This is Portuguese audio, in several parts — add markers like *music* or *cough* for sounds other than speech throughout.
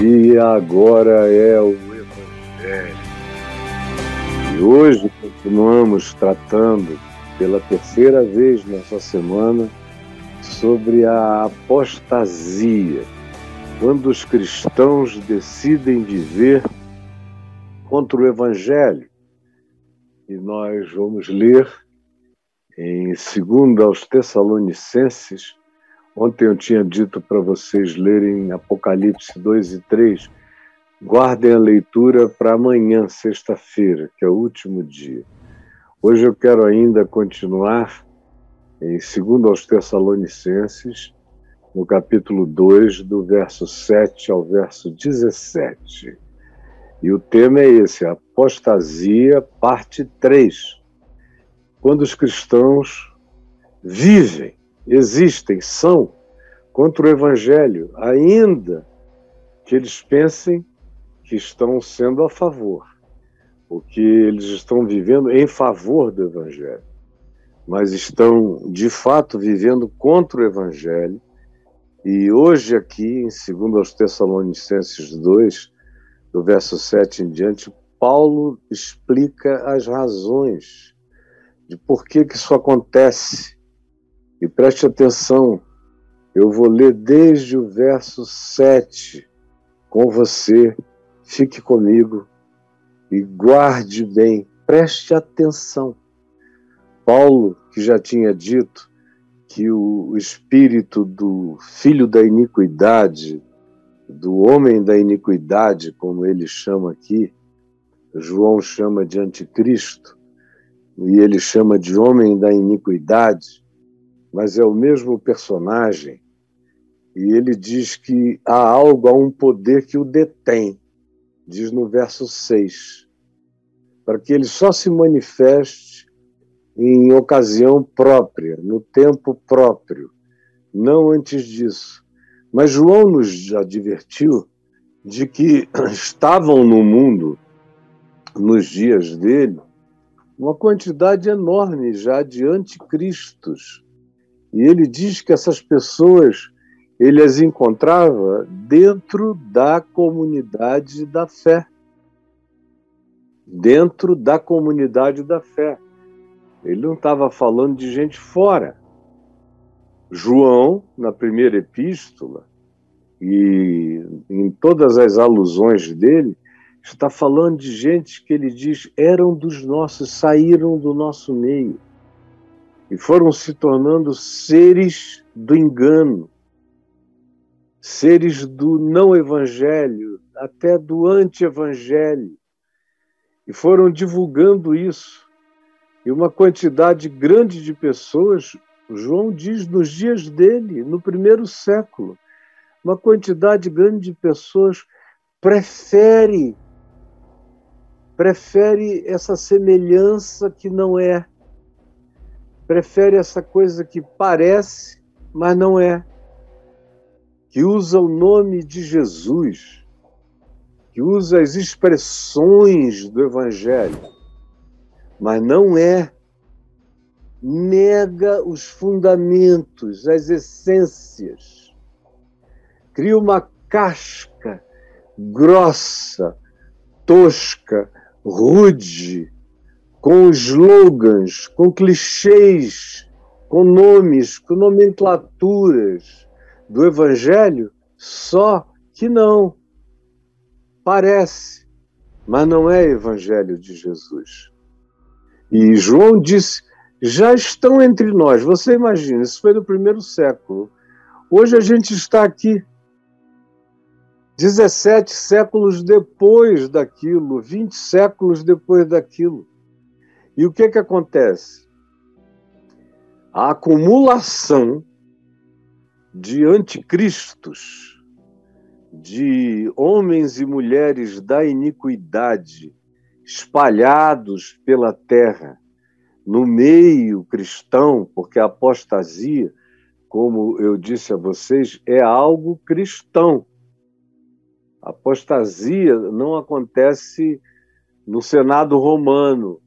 e agora é o Evangelho. E hoje continuamos tratando pela terceira vez nessa semana sobre a apostasia, quando os cristãos decidem viver contra o Evangelho. E nós vamos ler em 2 aos Tessalonicenses, Ontem eu tinha dito para vocês lerem Apocalipse 2 e 3. Guardem a leitura para amanhã, sexta-feira, que é o último dia. Hoje eu quero ainda continuar em 2 aos Tessalonicenses, no capítulo 2, do verso 7 ao verso 17. E o tema é esse, apostasia, parte 3. Quando os cristãos vivem existem, são contra o Evangelho, ainda que eles pensem que estão sendo a favor, ou que eles estão vivendo em favor do Evangelho, mas estão de fato vivendo contra o Evangelho. E hoje, aqui, em 2 Tessalonicenses 2, do verso 7 em diante, Paulo explica as razões de por que, que isso acontece e preste atenção, eu vou ler desde o verso 7 com você. Fique comigo e guarde bem, preste atenção. Paulo, que já tinha dito que o espírito do filho da iniquidade, do homem da iniquidade, como ele chama aqui, João chama de anticristo, e ele chama de homem da iniquidade, mas é o mesmo personagem, e ele diz que há algo, há um poder que o detém, diz no verso 6, para que ele só se manifeste em ocasião própria, no tempo próprio, não antes disso. Mas João nos advertiu de que *clears throat* estavam no mundo, nos dias dele, uma quantidade enorme já de anticristos, e ele diz que essas pessoas ele as encontrava dentro da comunidade da fé. Dentro da comunidade da fé. Ele não estava falando de gente fora. João, na primeira epístola, e em todas as alusões dele, está falando de gente que ele diz eram dos nossos, saíram do nosso meio e foram se tornando seres do engano, seres do não evangelho, até do anti-evangelho, e foram divulgando isso. E uma quantidade grande de pessoas, João diz nos dias dele, no primeiro século, uma quantidade grande de pessoas prefere prefere essa semelhança que não é prefere essa coisa que parece, mas não é, que usa o nome de Jesus, que usa as expressões do Evangelho, mas não é, nega os fundamentos, as essências, cria uma casca grossa, tosca, rude, com slogans, com clichês, com nomes, com nomenclaturas do Evangelho, só que não. Parece, mas não é Evangelho de Jesus. E João disse: já estão entre nós. Você imagina, isso foi no primeiro século. Hoje a gente está aqui, 17 séculos depois daquilo, 20 séculos depois daquilo. E o que, que acontece? A acumulação de anticristos, de homens e mulheres da iniquidade espalhados pela terra, no meio cristão, porque a apostasia, como eu disse a vocês, é algo cristão. A apostasia não acontece no Senado romano,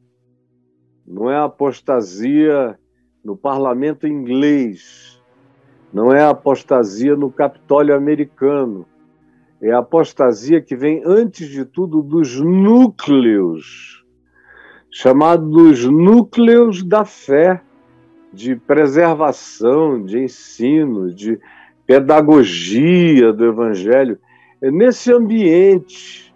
não é apostasia no parlamento inglês, não é apostasia no Capitólio americano, é apostasia que vem antes de tudo dos núcleos, chamados núcleos da fé, de preservação, de ensino, de pedagogia do evangelho. É nesse ambiente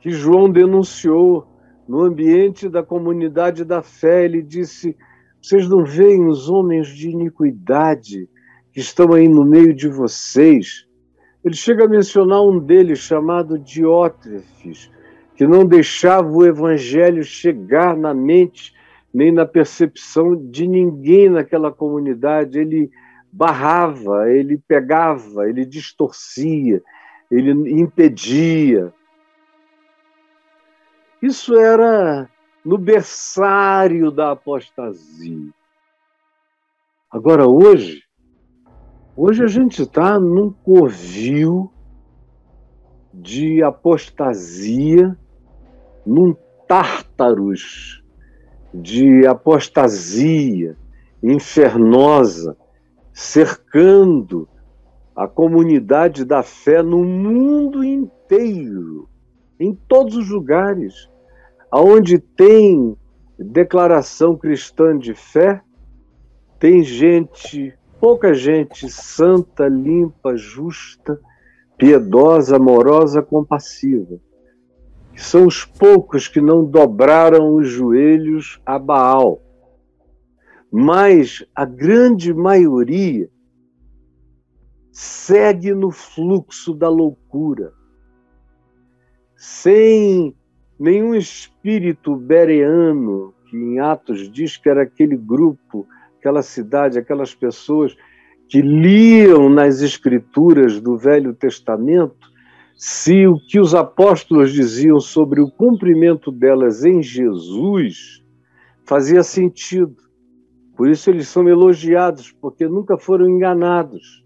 que João denunciou, no ambiente da comunidade da fé, ele disse: Vocês não veem os homens de iniquidade que estão aí no meio de vocês? Ele chega a mencionar um deles chamado Diótrefes, que não deixava o evangelho chegar na mente nem na percepção de ninguém naquela comunidade. Ele barrava, ele pegava, ele distorcia, ele impedia. Isso era no berçário da apostasia. Agora, hoje, hoje a gente está num covil de apostasia, num tártaros de apostasia infernosa, cercando a comunidade da fé no mundo inteiro, em todos os lugares, aonde tem declaração cristã de fé, tem gente, pouca gente santa, limpa, justa, piedosa, amorosa, compassiva. São os poucos que não dobraram os joelhos a Baal. Mas a grande maioria segue no fluxo da loucura, sem nenhum espírito bereano, que em Atos diz que era aquele grupo, aquela cidade, aquelas pessoas que liam nas escrituras do Velho Testamento se o que os apóstolos diziam sobre o cumprimento delas em Jesus fazia sentido. Por isso eles são elogiados, porque nunca foram enganados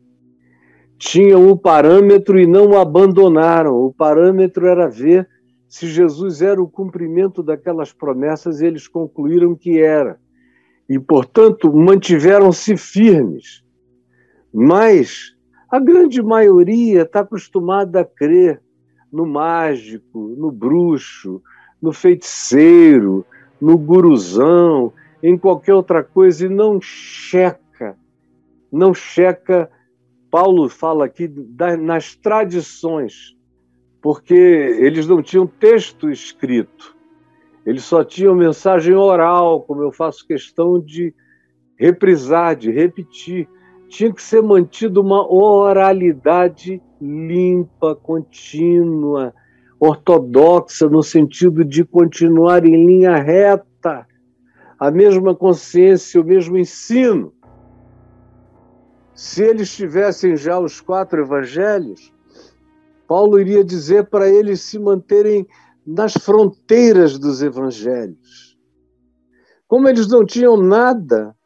tinham o parâmetro e não o abandonaram. O parâmetro era ver se Jesus era o cumprimento daquelas promessas e eles concluíram que era. E, portanto, mantiveram-se firmes. Mas a grande maioria está acostumada a crer no mágico, no bruxo, no feiticeiro, no guruzão, em qualquer outra coisa e não checa, não checa Paulo fala aqui nas tradições, porque eles não tinham texto escrito, eles só tinham mensagem oral, como eu faço questão de reprisar, de repetir. Tinha que ser mantida uma oralidade limpa, contínua, ortodoxa, no sentido de continuar em linha reta, a mesma consciência, o mesmo ensino. Se eles tivessem já os quatro evangelhos, Paulo iria dizer para eles se manterem nas fronteiras dos evangelhos. Como eles não tinham nada,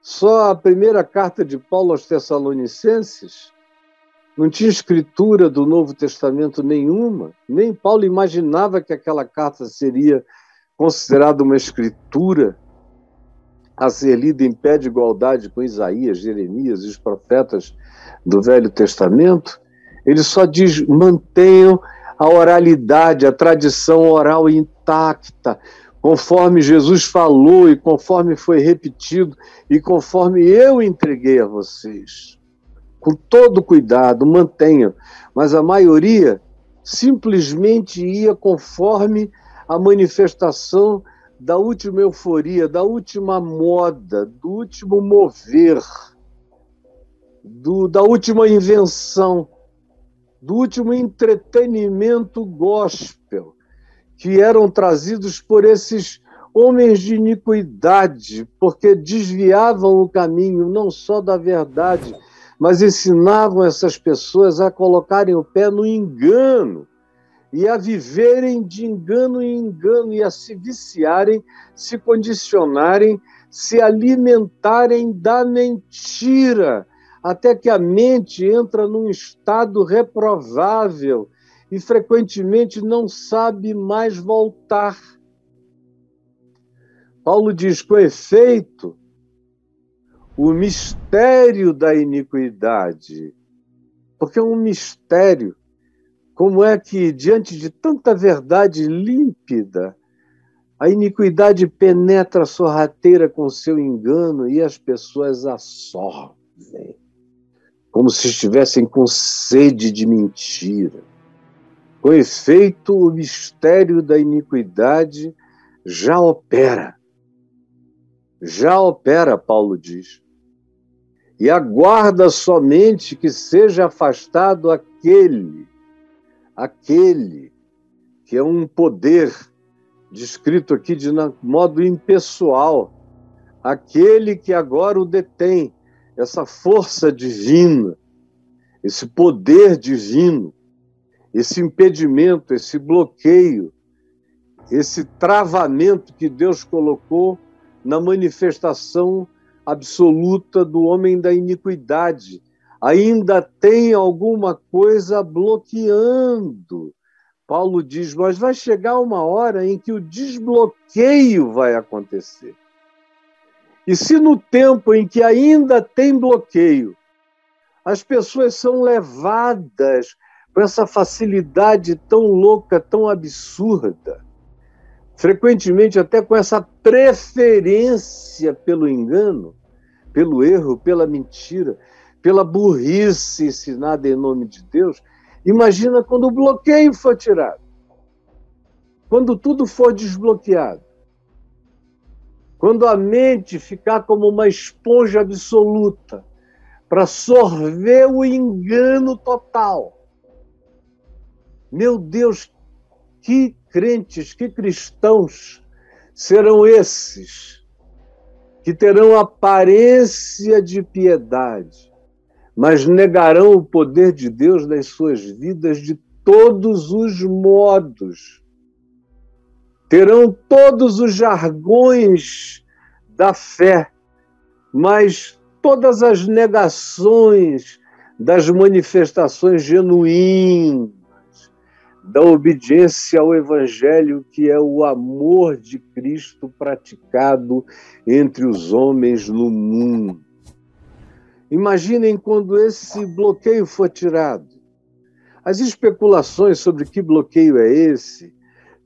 só a primeira carta de Paulo aos Tessalonicenses, não tinha escritura do Novo Testamento nenhuma, nem Paulo imaginava que aquela carta seria considerada uma escritura a ser lida em pé de igualdade com Isaías, Jeremias e os profetas do Velho Testamento, ele só diz: mantenham a oralidade, a tradição oral intacta, conforme Jesus falou e conforme foi repetido e conforme eu entreguei a vocês. Com todo cuidado, mantenham. Mas a maioria simplesmente ia conforme a manifestação da última euforia, da última moda, do último mover, do, da última invenção, do último entretenimento gospel, que eram trazidos por esses homens de iniquidade, porque desviavam o caminho não só da verdade, mas ensinavam essas pessoas a colocarem o pé no engano e a viverem de engano em engano e a se viciarem, se condicionarem, se alimentarem da mentira, até que a mente entra num estado reprovável e frequentemente não sabe mais voltar. Paulo diz: com efeito, o mistério da iniquidade, porque é um mistério como é que, diante de tanta verdade límpida, a iniquidade penetra sorrateira com seu engano e as pessoas absorvem, como se estivessem com sede de mentira. Com efeito, o mistério da iniquidade já opera. Já opera, Paulo diz. E aguarda somente que seja afastado aquele, aquele que é um poder descrito aqui de modo impessoal, aquele que agora o detém, essa força divina, esse poder divino, esse impedimento, esse bloqueio, esse travamento que Deus colocou na manifestação absoluta do homem da iniquidade. Ainda tem alguma coisa bloqueando Paulo diz: Mas vai chegar uma hora em que o desbloqueio vai acontecer. E se no tempo em que ainda tem bloqueio, as pessoas são levadas com essa facilidade tão louca, tão absurda, frequentemente até com essa preferência pelo engano, pelo erro, pela mentira, pela burrice ensinada em nome de Deus, Imagina quando o bloqueio for tirado. Quando tudo for desbloqueado. Quando a mente ficar como uma esponja absoluta para sorver o engano total. Meu Deus, que crentes, que cristãos serão esses que terão aparência de piedade, mas negarão o poder de Deus nas suas vidas de todos os modos. Terão todos os jargões da fé, mas todas as negações das manifestações genuínas da obediência ao Evangelho, que é o amor de Cristo praticado entre os homens no mundo. Imaginem quando esse bloqueio for tirado. As especulações sobre que bloqueio é esse.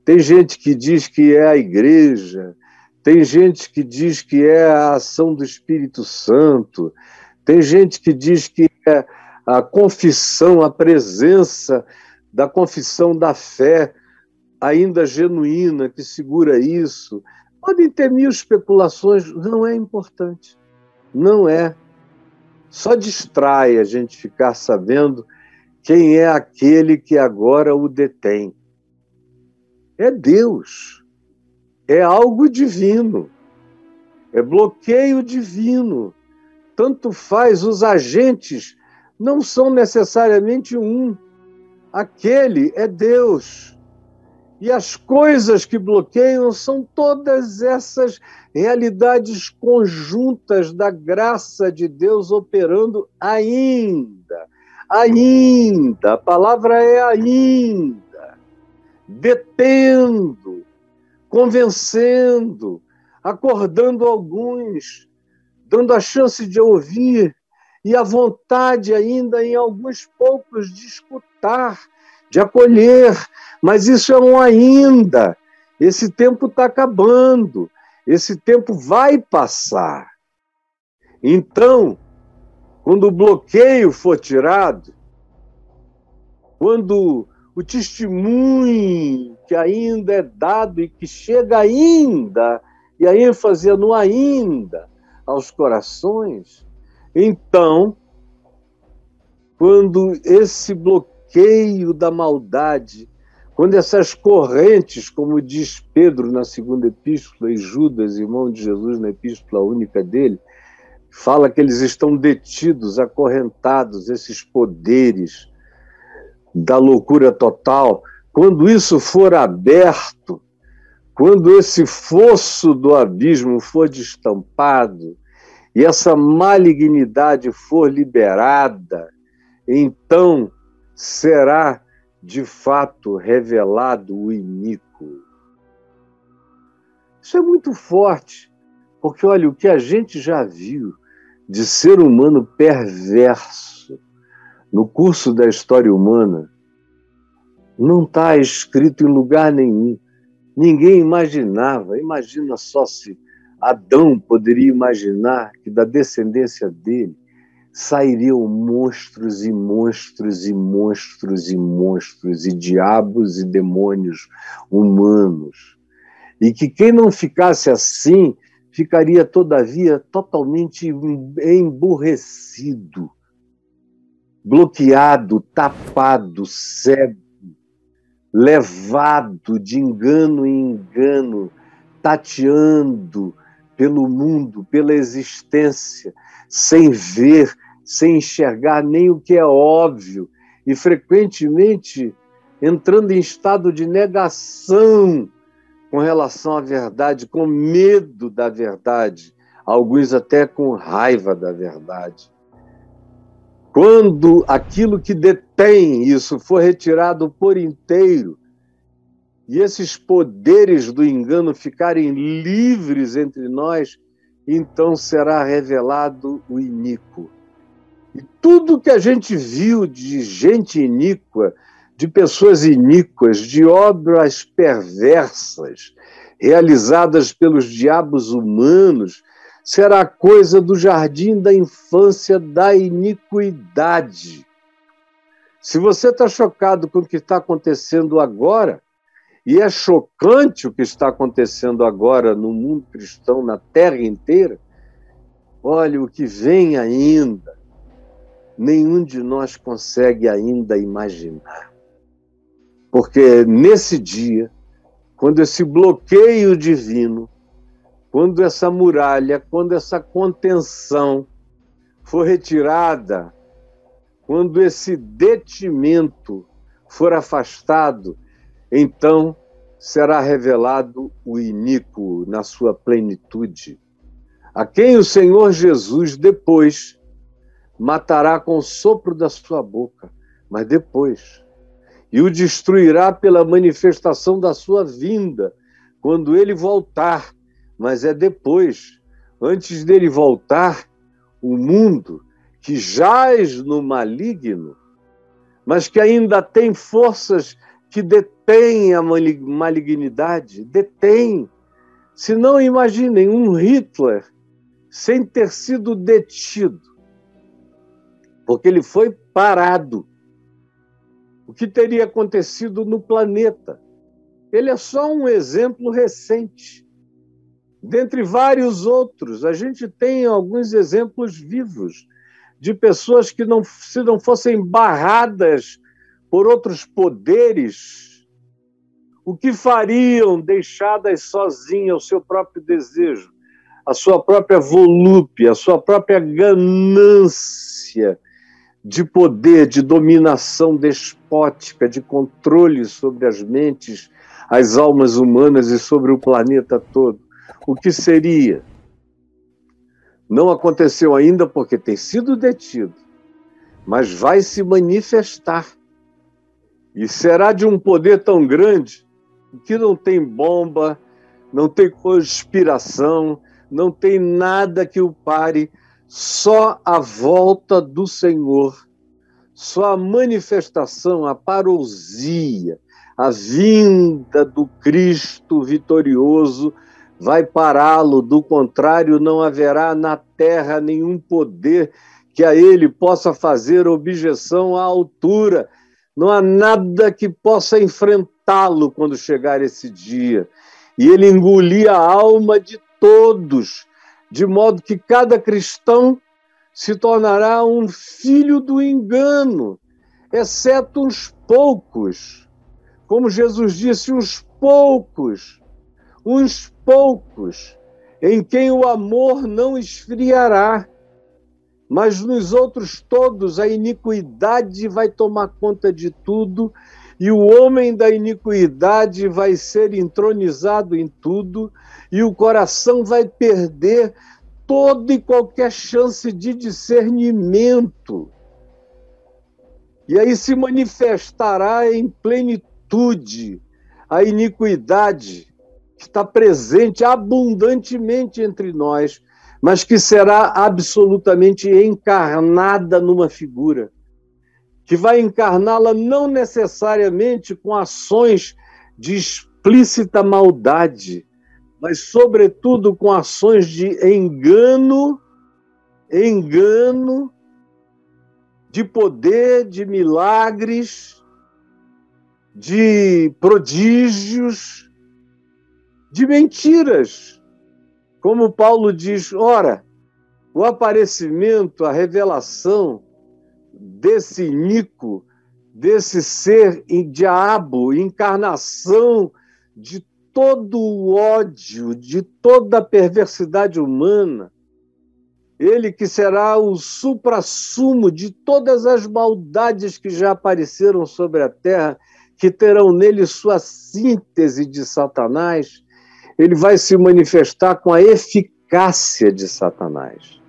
Tem gente que diz que é a igreja, tem gente que diz que é a ação do Espírito Santo, tem gente que diz que é a confissão, a presença da confissão da fé ainda genuína que segura isso. Podem ter mil especulações, não é importante. Não é. Só distrai a gente ficar sabendo quem é aquele que agora o detém. É Deus. É algo divino. É bloqueio divino. Tanto faz, os agentes não são necessariamente um. Aquele é Deus. E as coisas que bloqueiam são todas essas realidades conjuntas da graça de Deus operando ainda. Ainda, a palavra é ainda. Detendo, convencendo, acordando alguns, dando a chance de ouvir e a vontade ainda em alguns poucos de escutar, de acolher, mas isso é um ainda. Esse tempo está acabando. Esse tempo vai passar. Então, quando o bloqueio for tirado, quando o testemunho que ainda é dado e que chega ainda, e a ênfase é no ainda aos corações, então, quando esse bloqueio da maldade quando essas correntes, como diz Pedro na segunda epístola e Judas, irmão de Jesus, na epístola única dele, fala que eles estão detidos, acorrentados, esses poderes da loucura total. Quando isso for aberto, quando esse fosso do abismo for destampado e essa malignidade for liberada, então será de fato revelado o iníquo. Isso é muito forte, porque olha, o que a gente já viu de ser humano perverso no curso da história humana Não está escrito em lugar nenhum. Ninguém imaginava. Imagina só se Adão poderia imaginar que da descendência dele sairiam monstros e monstros e monstros e monstros e diabos e demônios humanos. E que quem não ficasse assim ficaria, todavia, totalmente emburrecido, bloqueado, tapado, cego, levado de engano em engano, tateando pelo mundo, pela existência, sem ver, sem enxergar nem o que é óbvio, e frequentemente entrando em estado de negação com relação à verdade, com medo da verdade, alguns até com raiva da verdade. Quando aquilo que detém isso for retirado por inteiro, e esses poderes do engano ficarem livres entre nós, então será revelado o iníquo. E tudo que a gente viu de gente iníqua, de pessoas iníquas, de obras perversas, realizadas pelos diabos humanos, será coisa do jardim da infância da iniquidade. Se você está chocado com o que está acontecendo agora, e é chocante o que está acontecendo agora no mundo cristão, na terra inteira. Olha, o que vem ainda, nenhum de nós consegue ainda imaginar. Porque nesse dia, quando esse bloqueio divino, quando essa muralha, quando essa contenção for retirada, quando esse detimento for afastado, então será revelado o iníquo na sua plenitude, a quem o Senhor Jesus depois matará com o sopro da sua boca, mas depois, e o destruirá pela manifestação da sua vinda, quando ele voltar, mas é depois, antes dele voltar, o mundo que jaz no maligno, mas que ainda tem forças que detém a malignidade, detém. Se não imaginem um Hitler sem ter sido detido, porque ele foi parado. O que teria acontecido no planeta? Ele é só um exemplo recente. Dentre vários outros, a gente tem alguns exemplos vivos de pessoas que, não, se não fossem barradas por outros poderes, o que fariam deixadas sozinhas ao seu próprio desejo, a sua própria volúpia, a sua própria ganância de poder, de dominação despótica, de controle sobre as mentes, as almas humanas e sobre o planeta todo. O que seria? Não aconteceu ainda porque tem sido detido, mas vai se manifestar e será de um poder tão grande que não tem bomba, não tem conspiração, não tem nada que o pare, só a volta do Senhor, só a manifestação, a parousia, a vinda do Cristo vitorioso vai pará-lo, do contrário, não haverá na terra nenhum poder que a ele possa fazer objeção à altura não há nada que possa enfrentá-lo quando chegar esse dia. E ele engolia a alma de todos, de modo que cada cristão se tornará um filho do engano, exceto uns poucos. Como Jesus disse, uns poucos, uns poucos, em quem o amor não esfriará mas nos outros todos a iniquidade vai tomar conta de tudo e o homem da iniquidade vai ser entronizado em tudo e o coração vai perder toda e qualquer chance de discernimento. E aí se manifestará em plenitude a iniquidade que está presente abundantemente entre nós mas que será absolutamente encarnada numa figura. que vai encarná-la não necessariamente com ações de explícita maldade, mas, sobretudo, com ações de engano, engano, de poder, de milagres, de prodígios, de mentiras. Como Paulo diz, ora, o aparecimento, a revelação desse Nico, desse ser diabo, encarnação de todo o ódio, de toda a perversidade humana, ele que será o suprassumo de todas as maldades que já apareceram sobre a terra, que terão nele sua síntese de Satanás, ele vai se manifestar com a eficácia de Satanás.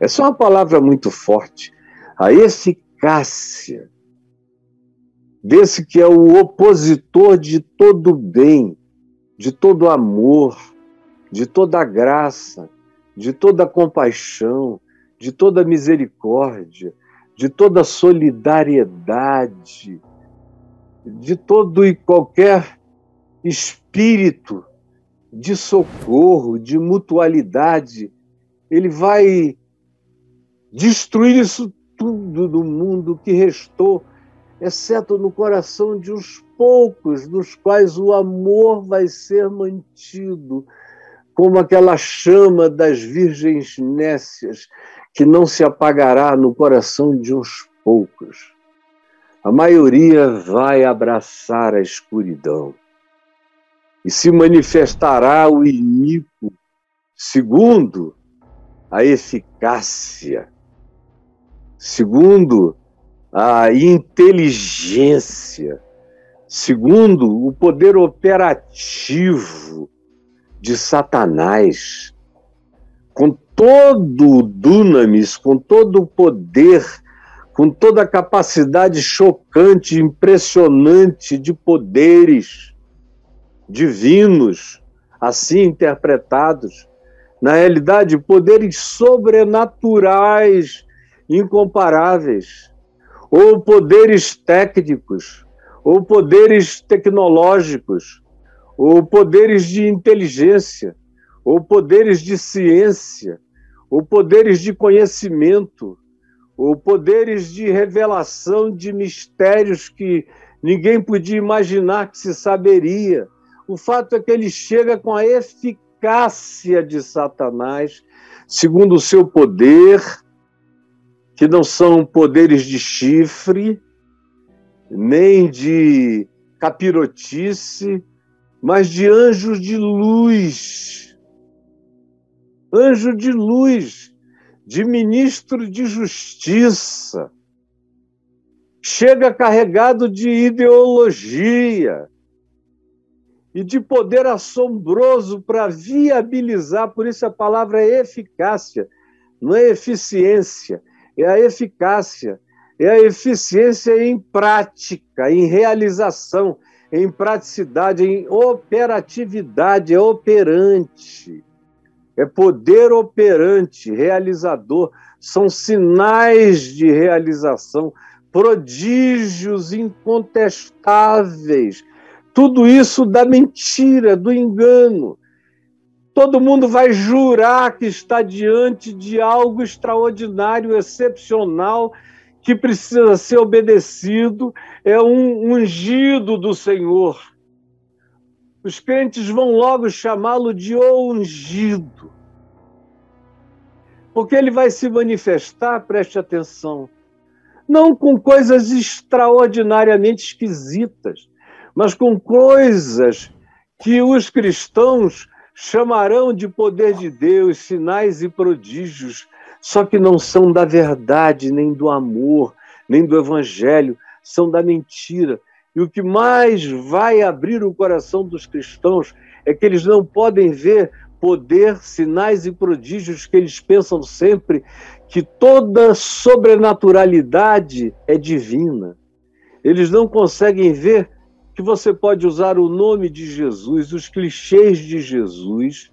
É uma palavra muito forte. A eficácia desse que é o opositor de todo bem, de todo amor, de toda graça, de toda compaixão, de toda misericórdia, de toda solidariedade, de todo e qualquer espírito de socorro, de mutualidade. Ele vai destruir isso tudo do mundo que restou, exceto no coração de uns poucos nos quais o amor vai ser mantido, como aquela chama das virgens nécias que não se apagará no coração de uns poucos. A maioria vai abraçar a escuridão e se manifestará o iníquo, segundo a eficácia, segundo a inteligência, segundo o poder operativo de Satanás, com todo o dunamis, com todo o poder, com toda a capacidade chocante, impressionante de poderes divinos, assim interpretados, na realidade, poderes sobrenaturais, incomparáveis, ou poderes técnicos, ou poderes tecnológicos, ou poderes de inteligência, ou poderes de ciência, ou poderes de conhecimento, ou poderes de revelação de mistérios que ninguém podia imaginar que se saberia. O fato é que ele chega com a eficácia de Satanás, segundo o seu poder, que não são poderes de chifre, nem de capirotice, mas de anjos de luz. Anjo de luz, de ministro de justiça. Chega carregado de ideologia e de poder assombroso para viabilizar, por isso a palavra é eficácia, não é eficiência, é a eficácia é a eficiência em prática, em realização, em praticidade, em operatividade, é operante. É poder operante, realizador, são sinais de realização, prodígios incontestáveis. Tudo isso da mentira, do engano. Todo mundo vai jurar que está diante de algo extraordinário, excepcional, que precisa ser obedecido, é um ungido do Senhor. Os crentes vão logo chamá-lo de ungido. Porque ele vai se manifestar, preste atenção, não com coisas extraordinariamente esquisitas, mas com coisas que os cristãos chamarão de poder de Deus, sinais e prodígios, só que não são da verdade, nem do amor, nem do evangelho, são da mentira. E o que mais vai abrir o coração dos cristãos é que eles não podem ver poder, sinais e prodígios que eles pensam sempre que toda sobrenaturalidade é divina. Eles não conseguem ver que você pode usar o nome de Jesus, os clichês de Jesus,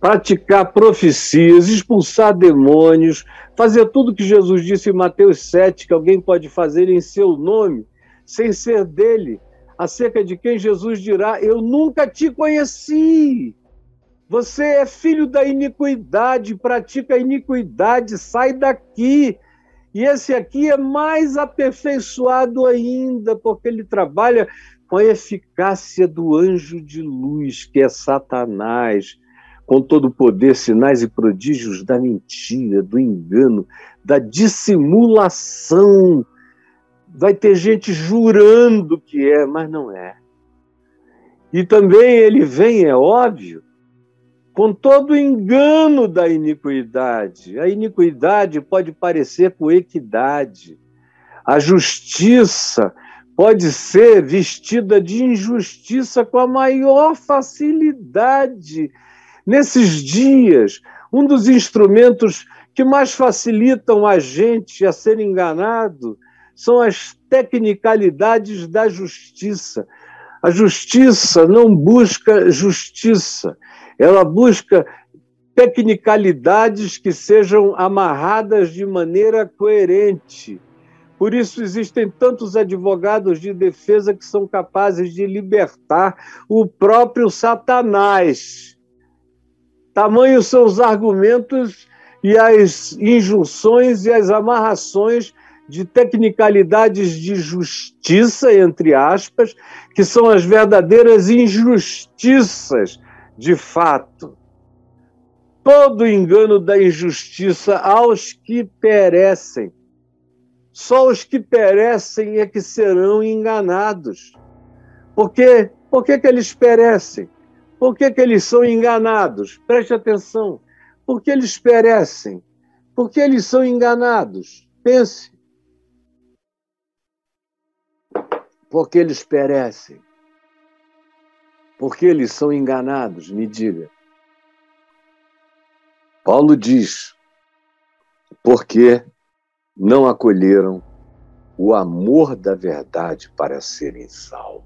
praticar profecias, expulsar demônios, fazer tudo que Jesus disse em Mateus 7, que alguém pode fazer em seu nome, sem ser dele, acerca de quem Jesus dirá: Eu nunca te conheci. Você é filho da iniquidade, pratica a iniquidade, sai daqui. E esse aqui é mais aperfeiçoado ainda, porque ele trabalha com a eficácia do anjo de luz, que é Satanás, com todo o poder, sinais e prodígios da mentira, do engano, da dissimulação. Vai ter gente jurando que é, mas não é. E também ele vem, é óbvio, com todo o engano da iniquidade. A iniquidade pode parecer com equidade. A justiça pode ser vestida de injustiça com a maior facilidade. Nesses dias, um dos instrumentos que mais facilitam a gente a ser enganado são as tecnicalidades da justiça. A justiça não busca justiça, ela busca tecnicalidades que sejam amarradas de maneira coerente. Por isso existem tantos advogados de defesa que são capazes de libertar o próprio Satanás. Tamanhos são os argumentos e as injunções e as amarrações de tecnicalidades de justiça, entre aspas, que são as verdadeiras injustiças de fato, todo engano da injustiça aos que perecem. Só os que perecem é que serão enganados. Por quê? Por que, que eles perecem? Por que, que eles são enganados? Preste atenção. Por que eles perecem? Por que eles são enganados? Pense. Porque eles perecem porque eles são enganados? Me diga. Paulo diz: porque não acolheram o amor da verdade para serem salvos.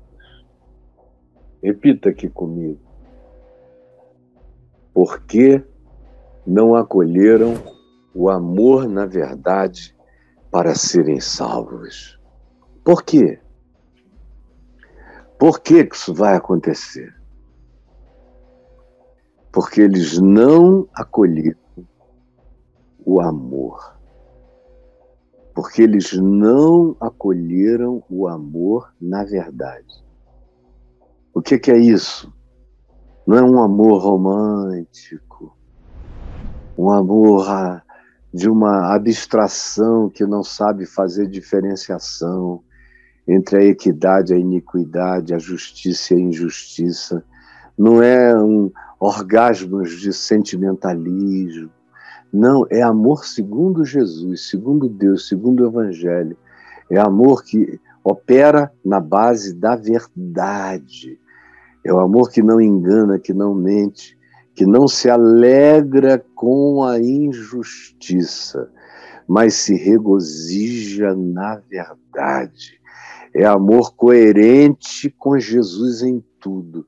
Repita aqui comigo. Porque não acolheram o amor na verdade para serem salvos. Por quê? Por que, que isso vai acontecer? Porque eles não acolheram o amor. Porque eles não acolheram o amor na verdade. O que, que é isso? Não é um amor romântico, um amor ah, de uma abstração que não sabe fazer diferenciação entre a equidade a iniquidade, a justiça e a injustiça. Não é um orgasmos de sentimentalismo. Não, é amor segundo Jesus, segundo Deus, segundo o Evangelho. É amor que opera na base da verdade. É o amor que não engana, que não mente, que não se alegra com a injustiça, mas se regozija na verdade. É amor coerente com Jesus em tudo.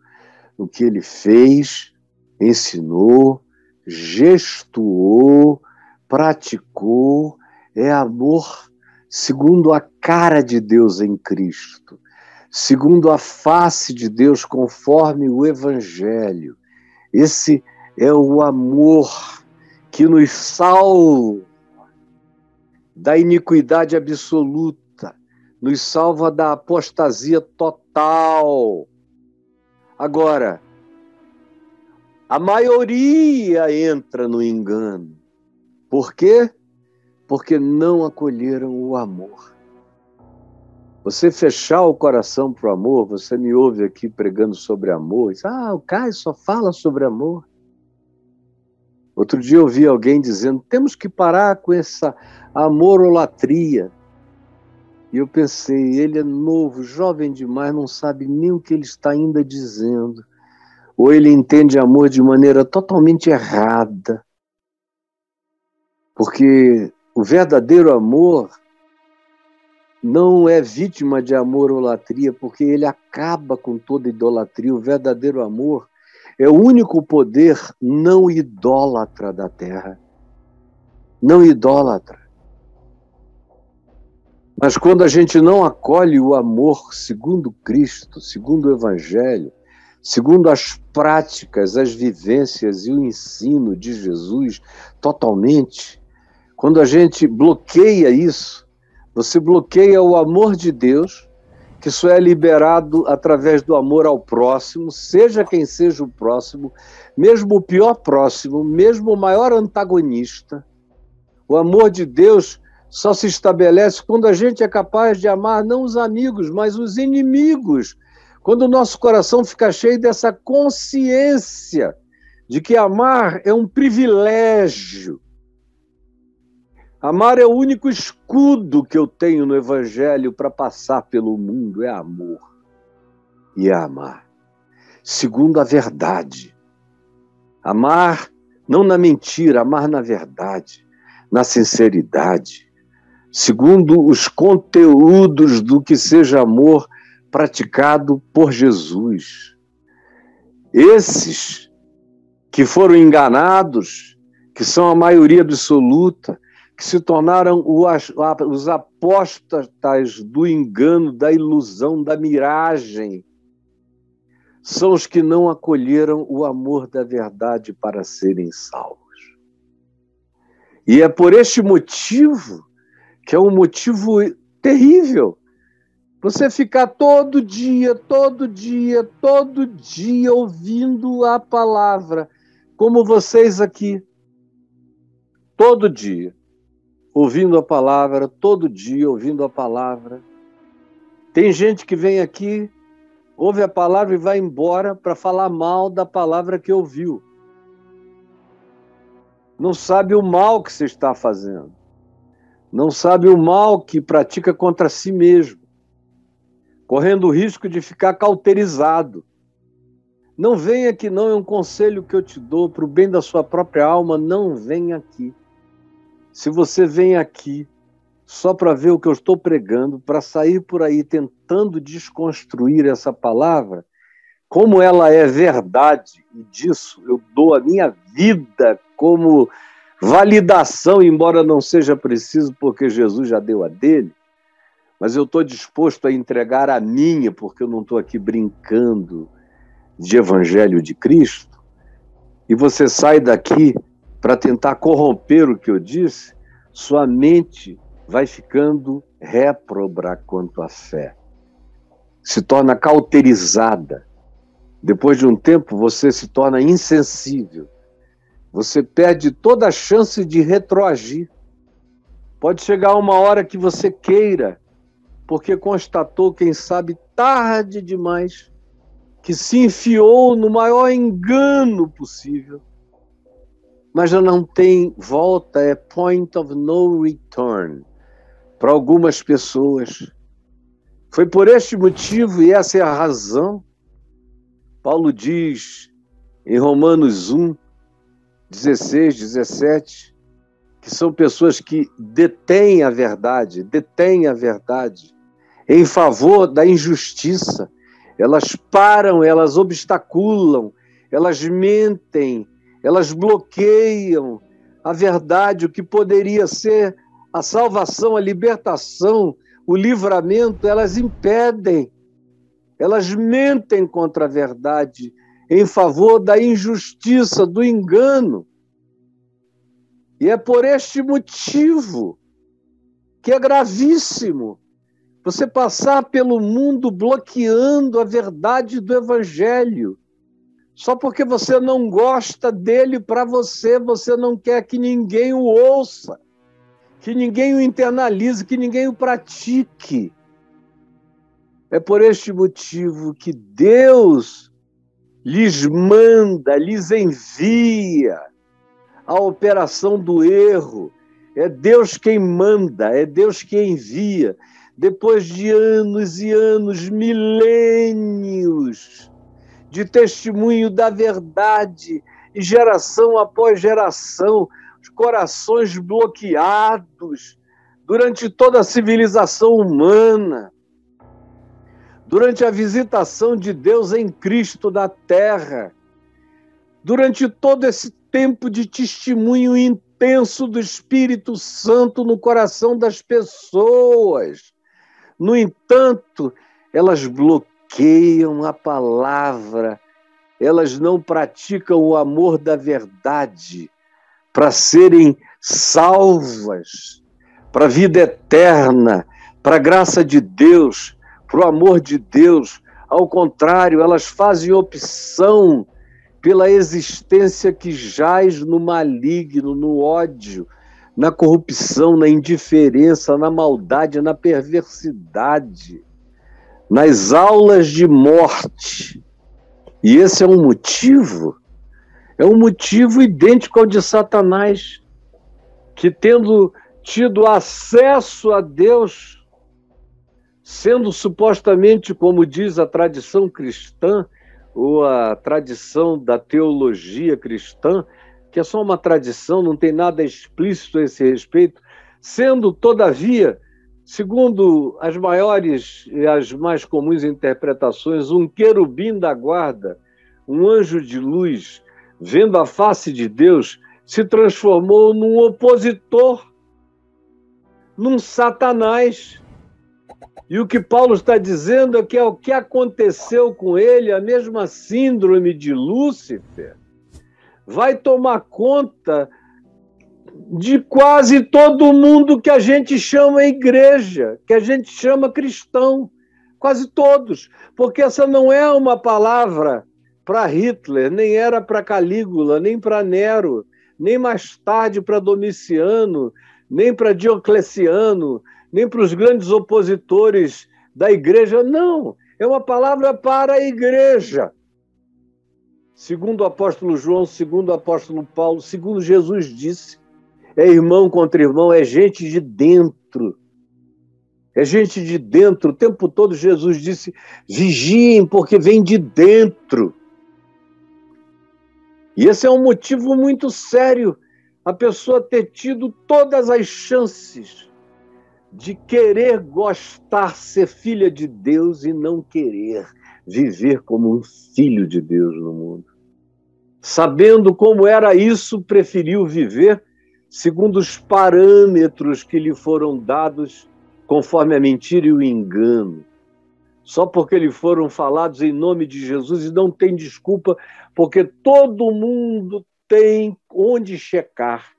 No que ele fez, ensinou, gestuou, praticou. É amor segundo a cara de Deus em Cristo, segundo a face de Deus conforme o Evangelho. Esse é o amor que nos salva da iniquidade absoluta nos salva da apostasia total. Agora, a maioria entra no engano. Por quê? Porque não acolheram o amor. Você fechar o coração para o amor, você me ouve aqui pregando sobre amor, diz, ah, o Caio só fala sobre amor. Outro dia eu vi alguém dizendo, temos que parar com essa amorolatria. E eu pensei, ele é novo, jovem demais, não sabe nem o que ele está ainda dizendo. Ou ele entende amor de maneira totalmente errada. Porque o verdadeiro amor não é vítima de amor ou latria, porque ele acaba com toda idolatria. O verdadeiro amor é o único poder não idólatra da terra. Não idólatra. Mas quando a gente não acolhe o amor segundo Cristo, segundo o Evangelho, segundo as práticas, as vivências e o ensino de Jesus totalmente, quando a gente bloqueia isso, você bloqueia o amor de Deus, que só é liberado através do amor ao próximo, seja quem seja o próximo, mesmo o pior próximo, mesmo o maior antagonista. O amor de Deus só se estabelece quando a gente é capaz de amar não os amigos, mas os inimigos. Quando o nosso coração fica cheio dessa consciência de que amar é um privilégio. Amar é o único escudo que eu tenho no Evangelho para passar pelo mundo, é amor. E é amar. Segundo a verdade. Amar não na mentira, amar na verdade, na sinceridade segundo os conteúdos do que seja amor praticado por Jesus. Esses que foram enganados, que são a maioria absoluta, que se tornaram os apóstatas do engano, da ilusão, da miragem, são os que não acolheram o amor da verdade para serem salvos. E é por este motivo que é um motivo terrível. Você ficar todo dia, todo dia, todo dia ouvindo a palavra, como vocês aqui. Todo dia, ouvindo a palavra, todo dia ouvindo a palavra. Tem gente que vem aqui, ouve a palavra e vai embora para falar mal da palavra que ouviu. Não sabe o mal que você está fazendo não sabe o mal que pratica contra si mesmo, correndo o risco de ficar cauterizado. Não venha aqui, não, é um conselho que eu te dou para o bem da sua própria alma, não venha aqui. Se você vem aqui só para ver o que eu estou pregando, para sair por aí tentando desconstruir essa palavra, como ela é verdade, e disso eu dou a minha vida como validação, embora não seja preciso, porque Jesus já deu a dele, mas eu estou disposto a entregar a minha, porque eu não estou aqui brincando de evangelho de Cristo, e você sai daqui para tentar corromper o que eu disse, sua mente vai ficando réproba quanto à fé. Se torna cauterizada. Depois de um tempo, você se torna insensível você perde toda a chance de retroagir. Pode chegar uma hora que você queira, porque constatou, quem sabe, tarde demais, que se enfiou no maior engano possível, mas já não tem volta, é point of no return para algumas pessoas. Foi por este motivo, e essa é a razão, Paulo diz em Romanos 1, 16, 17, que são pessoas que detêm a verdade, detêm a verdade em favor da injustiça. Elas param, elas obstaculam, elas mentem, elas bloqueiam a verdade, o que poderia ser a salvação, a libertação, o livramento, elas impedem. Elas mentem contra a verdade em favor da injustiça, do engano. E é por este motivo que é gravíssimo você passar pelo mundo bloqueando a verdade do Evangelho. Só porque você não gosta dele para você, você não quer que ninguém o ouça, que ninguém o internalize, que ninguém o pratique. É por este motivo que Deus lhes manda, lhes envia a operação do erro. É Deus quem manda, é Deus quem envia. Depois de anos e anos, milênios de testemunho da verdade, e geração após geração, os corações bloqueados durante toda a civilização humana durante a visitação de Deus em Cristo na terra, durante todo esse tempo de testemunho intenso do Espírito Santo no coração das pessoas. No entanto, elas bloqueiam a palavra, elas não praticam o amor da verdade para serem salvas, para a vida eterna, para a graça de Deus, para o amor de Deus. Ao contrário, elas fazem opção pela existência que jaz no maligno, no ódio, na corrupção, na indiferença, na maldade, na perversidade, nas aulas de morte. E esse é um motivo, é um motivo idêntico ao de Satanás, que tendo tido acesso a Deus, sendo supostamente, como diz a tradição cristã, ou a tradição da teologia cristã, que é só uma tradição, não tem nada explícito a esse respeito, sendo, todavia, segundo as maiores e as mais comuns interpretações, um querubim da guarda, um anjo de luz, vendo a face de Deus, se transformou num opositor, num Satanás. E o que Paulo está dizendo é que é o que aconteceu com ele, a mesma síndrome de Lúcifer, vai tomar conta de quase todo mundo que a gente chama igreja, que a gente chama cristão, quase todos, porque essa não é uma palavra para Hitler, nem era para Calígula, nem para Nero, nem mais tarde para Domiciano, nem para Diocleciano, nem para os grandes opositores da igreja, não. É uma palavra para a igreja. Segundo o apóstolo João, segundo o apóstolo Paulo, segundo Jesus disse, é irmão contra irmão, é gente de dentro. É gente de dentro. O tempo todo Jesus disse: vigiem, porque vem de dentro. E esse é um motivo muito sério, a pessoa ter tido todas as chances de querer gostar, ser filha de Deus e não querer viver como um filho de Deus no mundo. Sabendo como era isso, preferiu viver segundo os parâmetros que lhe foram dados conforme a mentira e o engano. Só porque lhe foram falados em nome de Jesus e não tem desculpa, porque todo mundo tem onde checar.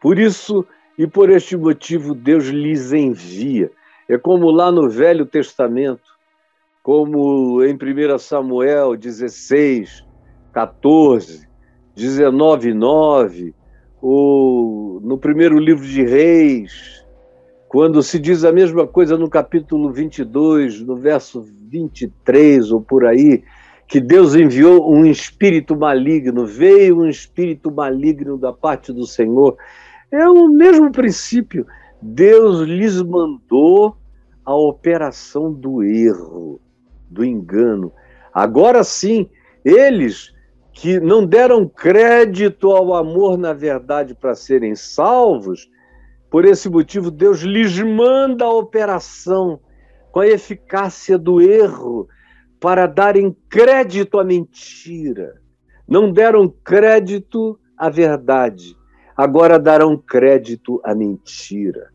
Por isso, e por este motivo Deus lhes envia. É como lá no Velho Testamento, como em 1 Samuel 16, 14, 19, 9, ou no primeiro livro de Reis, quando se diz a mesma coisa no capítulo 22, no verso 23 ou por aí, que Deus enviou um espírito maligno, veio um espírito maligno da parte do Senhor é o mesmo princípio. Deus lhes mandou a operação do erro, do engano. Agora sim, eles que não deram crédito ao amor na verdade para serem salvos, por esse motivo, Deus lhes manda a operação com a eficácia do erro para darem crédito à mentira. Não deram crédito à verdade agora darão crédito à mentira.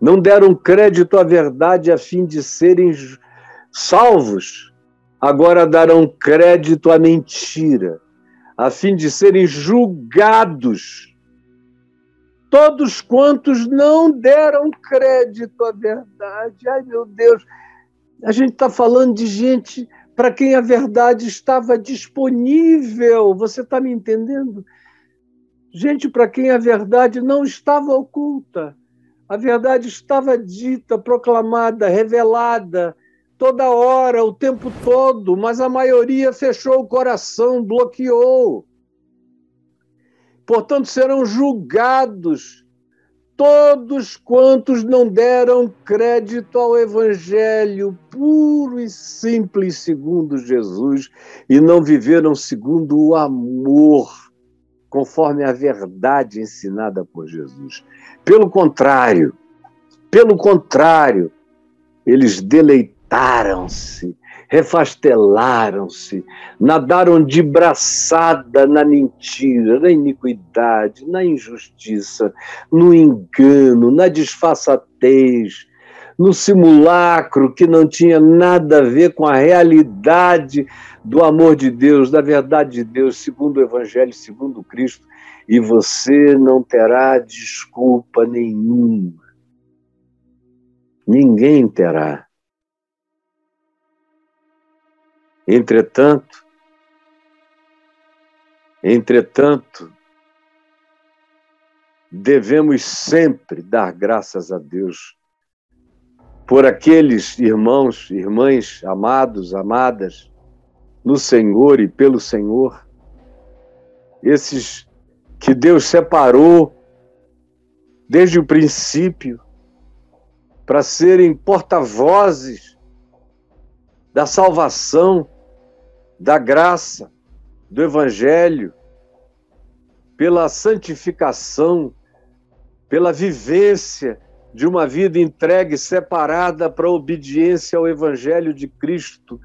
Não deram crédito à verdade a fim de serem salvos, agora darão crédito à mentira, a fim de serem julgados. Todos quantos não deram crédito à verdade, ai meu Deus, a gente está falando de gente para quem a verdade estava disponível, você está me entendendo? gente para quem a verdade não estava oculta. A verdade estava dita, proclamada, revelada, toda hora, o tempo todo, mas a maioria fechou o coração, bloqueou. Portanto, serão julgados todos quantos não deram crédito ao Evangelho puro e simples segundo Jesus e não viveram segundo o amor conforme a verdade ensinada por Jesus. Pelo contrário, pelo contrário, eles deleitaram-se, refastelaram-se, nadaram de braçada na mentira, na iniquidade, na injustiça, no engano, na disfarçatez, no simulacro que não tinha nada a ver com a realidade do amor de Deus, da verdade de Deus, segundo o Evangelho, segundo Cristo, e você não terá desculpa nenhuma. Ninguém terá. Entretanto, entretanto, devemos sempre dar graças a Deus por aqueles irmãos, irmãs amados, amadas no Senhor e pelo Senhor, esses que Deus separou desde o princípio para serem porta-vozes da salvação, da graça, do Evangelho, pela santificação, pela vivência de uma vida entregue, separada para a obediência ao Evangelho de Cristo,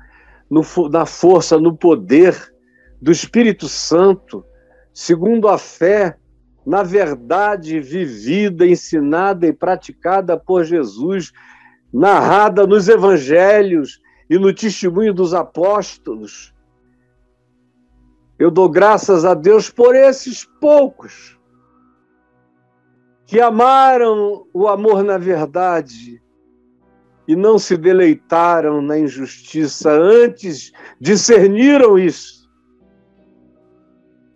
no, na força, no poder do Espírito Santo, segundo a fé, na verdade vivida, ensinada e praticada por Jesus, narrada nos Evangelhos e no testemunho dos apóstolos. Eu dou graças a Deus por esses poucos que amaram o amor na verdade e não se deleitaram na injustiça, antes discerniram isso.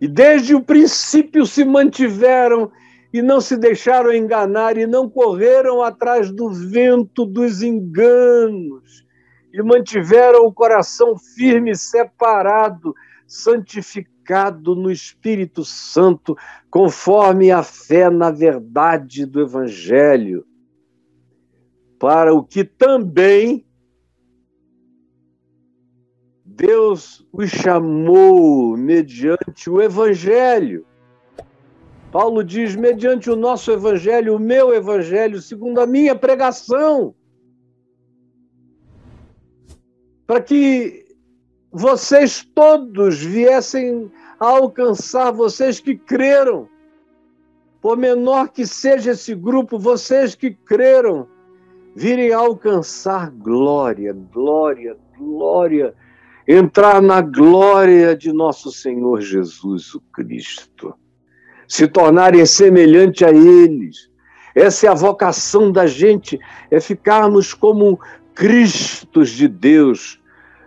E desde o princípio se mantiveram e não se deixaram enganar e não correram atrás do vento dos enganos. E mantiveram o coração firme, separado, santificado no Espírito Santo, conforme a fé na verdade do Evangelho, para o que também Deus os chamou mediante o Evangelho. Paulo diz: mediante o nosso Evangelho, o meu Evangelho, segundo a minha pregação. Para que vocês todos viessem a alcançar, vocês que creram, por menor que seja esse grupo, vocês que creram, virem a alcançar glória, glória, glória, entrar na glória de nosso Senhor Jesus o Cristo, se tornarem semelhante a eles. Essa é a vocação da gente, é ficarmos como Cristos de Deus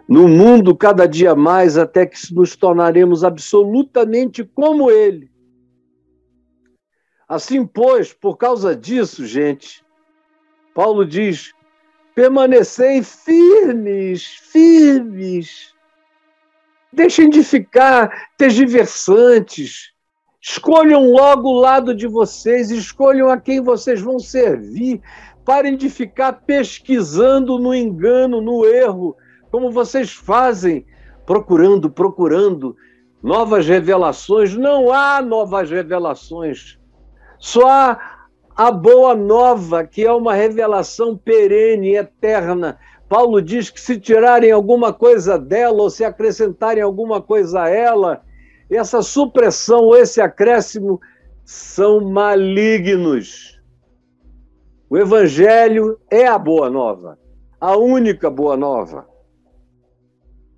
no mundo cada dia mais, até que nos tornaremos absolutamente como Ele. Assim, pois, por causa disso, gente, Paulo diz: permanecei firmes, firmes. Deixem de ficar tergiversantes. Escolham logo o lado de vocês, escolham a quem vocês vão servir. Parem de ficar pesquisando no engano, no erro, como vocês fazem, procurando, procurando novas revelações. Não há novas revelações. Só há a boa nova, que é uma revelação perene, eterna. Paulo diz que se tirarem alguma coisa dela ou se acrescentarem alguma coisa a ela, essa supressão ou esse acréscimo são malignos. O Evangelho é a boa nova, a única boa nova.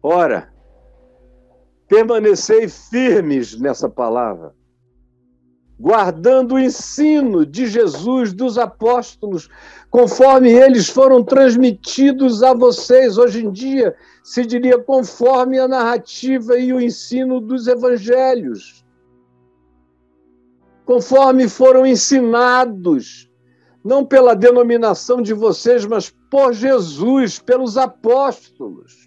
Ora, permanecei firmes nessa palavra, guardando o ensino de Jesus, dos apóstolos, conforme eles foram transmitidos a vocês. Hoje em dia, se diria conforme a narrativa e o ensino dos evangelhos. Conforme foram ensinados, não pela denominação de vocês, mas por Jesus, pelos apóstolos.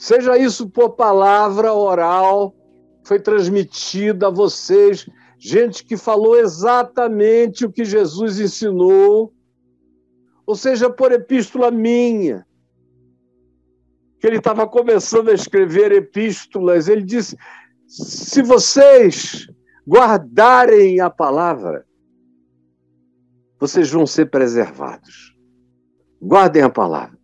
Seja isso por palavra oral, foi transmitida a vocês, gente que falou exatamente o que Jesus ensinou, ou seja, por epístola minha, que ele estava começando a escrever epístolas, ele disse: se vocês guardarem a palavra, vocês vão ser preservados. Guardem a palavra.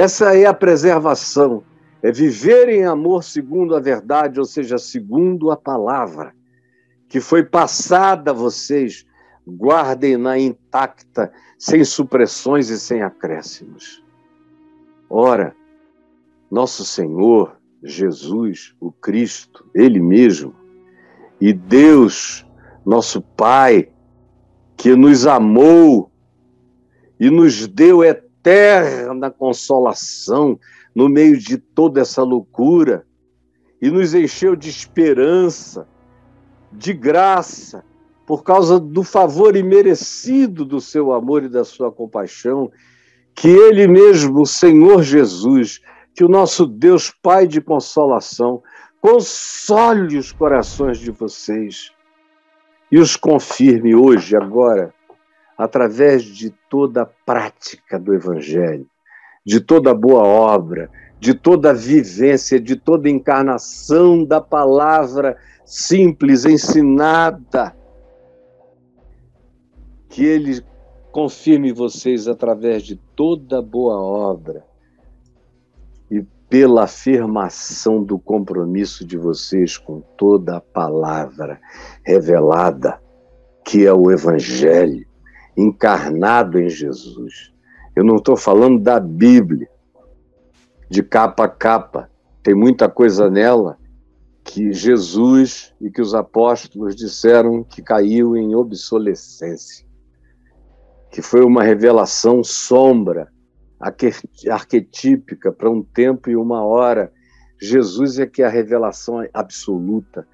Essa é a preservação, é viver em amor segundo a verdade, ou seja, segundo a palavra, que foi passada a vocês, guardem-na intacta, sem supressões e sem acréscimos. Ora, nosso Senhor Jesus, o Cristo, Ele mesmo, e Deus, nosso Pai, que nos amou e nos deu eterna consolação no meio de toda essa loucura e nos encheu de esperança, de graça, por causa do favor imerecido do seu amor e da sua compaixão, que Ele mesmo, Senhor Jesus, que o nosso Deus Pai de consolação, console os corações de vocês e os confirme hoje, agora, através de toda a prática do Evangelho, de toda boa obra, de toda vivência, de toda encarnação da palavra simples, ensinada. Que Ele confirme vocês através de toda boa obra e pela afirmação do compromisso de vocês com toda a palavra revelada, que é o Evangelho, encarnado em Jesus. Eu não estou falando da Bíblia, de capa a capa, tem muita coisa nela que Jesus e que os apóstolos disseram que caiu em obsolescência, que foi uma revelação sombra arquetípica para um tempo e uma hora. Jesus é que é a revelação absoluta,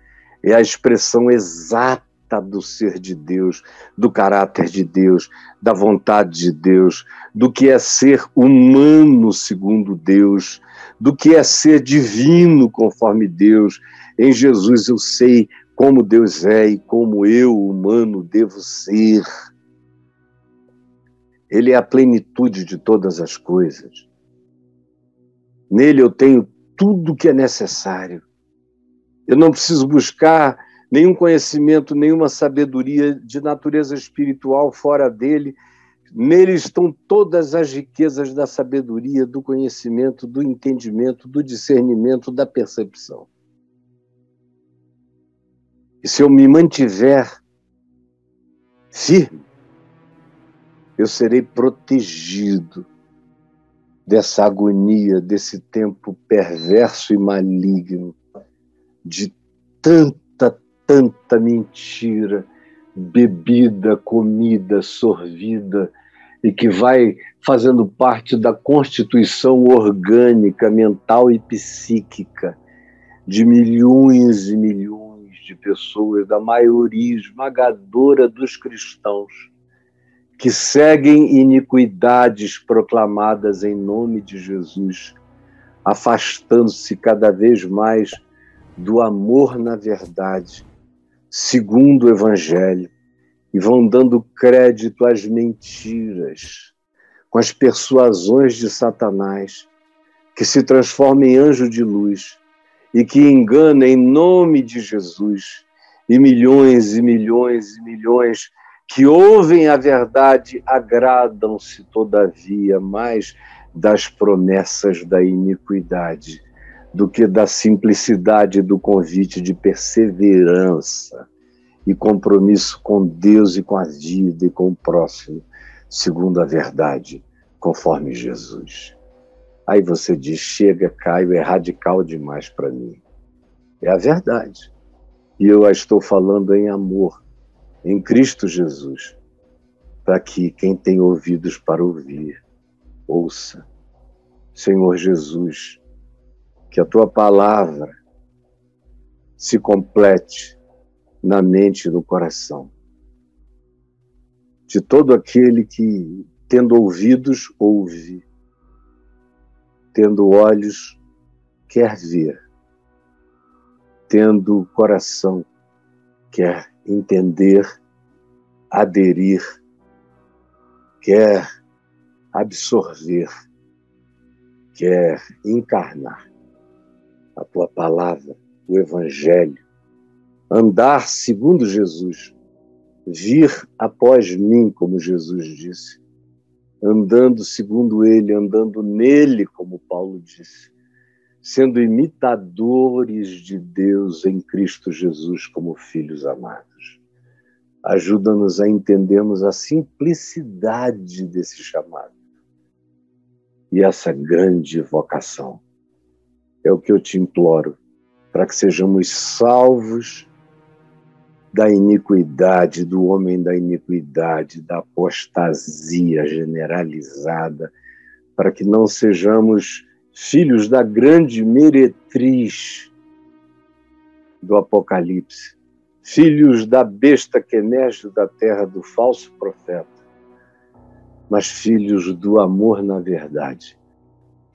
é a expressão exata do ser de Deus, do caráter de Deus, da vontade de Deus, do que é ser humano segundo Deus, do que é ser divino conforme Deus. Em Jesus eu sei como Deus é e como eu, humano, devo ser. Ele é a plenitude de todas as coisas. Nele eu tenho tudo o que é necessário. Eu não preciso buscar nenhum conhecimento, nenhuma sabedoria de natureza espiritual fora dele. Nele estão todas as riquezas da sabedoria, do conhecimento, do entendimento, do discernimento, da percepção. E se eu me mantiver firme, eu serei protegido dessa agonia, desse tempo perverso e maligno, de tanta, tanta mentira, bebida, comida, sorvida, e que vai fazendo parte da constituição orgânica, mental e psíquica de milhões e milhões de pessoas, da maioria esmagadora dos cristãos que seguem iniquidades proclamadas em nome de Jesus, afastando-se cada vez mais do amor na verdade, segundo o Evangelho, e vão dando crédito às mentiras, com as persuasões de Satanás, que se transforma em anjo de luz e que engana em nome de Jesus, e milhões e milhões e milhões que ouvem a verdade agradam-se, todavia, mais das promessas da iniquidade do que da simplicidade do convite de perseverança e compromisso com Deus e com a vida e com o próximo, segundo a verdade, conforme Jesus. Aí você diz: chega, Caio, é radical demais para mim. É a verdade. E eu a estou falando em amor em Cristo Jesus, para que quem tem ouvidos para ouvir, ouça. Senhor Jesus, que a tua palavra se complete na mente e no coração. De todo aquele que, tendo ouvidos, ouve, tendo olhos, quer ver, tendo coração, quer entender, aderir, quer absorver, quer encarnar a tua palavra, o Evangelho, andar segundo Jesus, vir após mim, como Jesus disse, andando segundo ele, andando nele, como Paulo disse, sendo imitadores de Deus em Cristo Jesus como filhos amados. Ajuda-nos a entendermos a simplicidade desse chamado e essa grande vocação. É o que eu te imploro, para que sejamos salvos da iniquidade, do homem da iniquidade, da apostasia generalizada, para que não sejamos filhos da grande meretriz do Apocalipse, filhos da besta que emerge da terra do falso profeta, mas filhos do amor na verdade,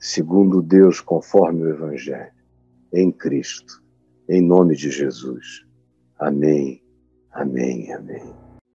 segundo Deus, conforme o Evangelho, em Cristo, em nome de Jesus. Amém. Amém, amém.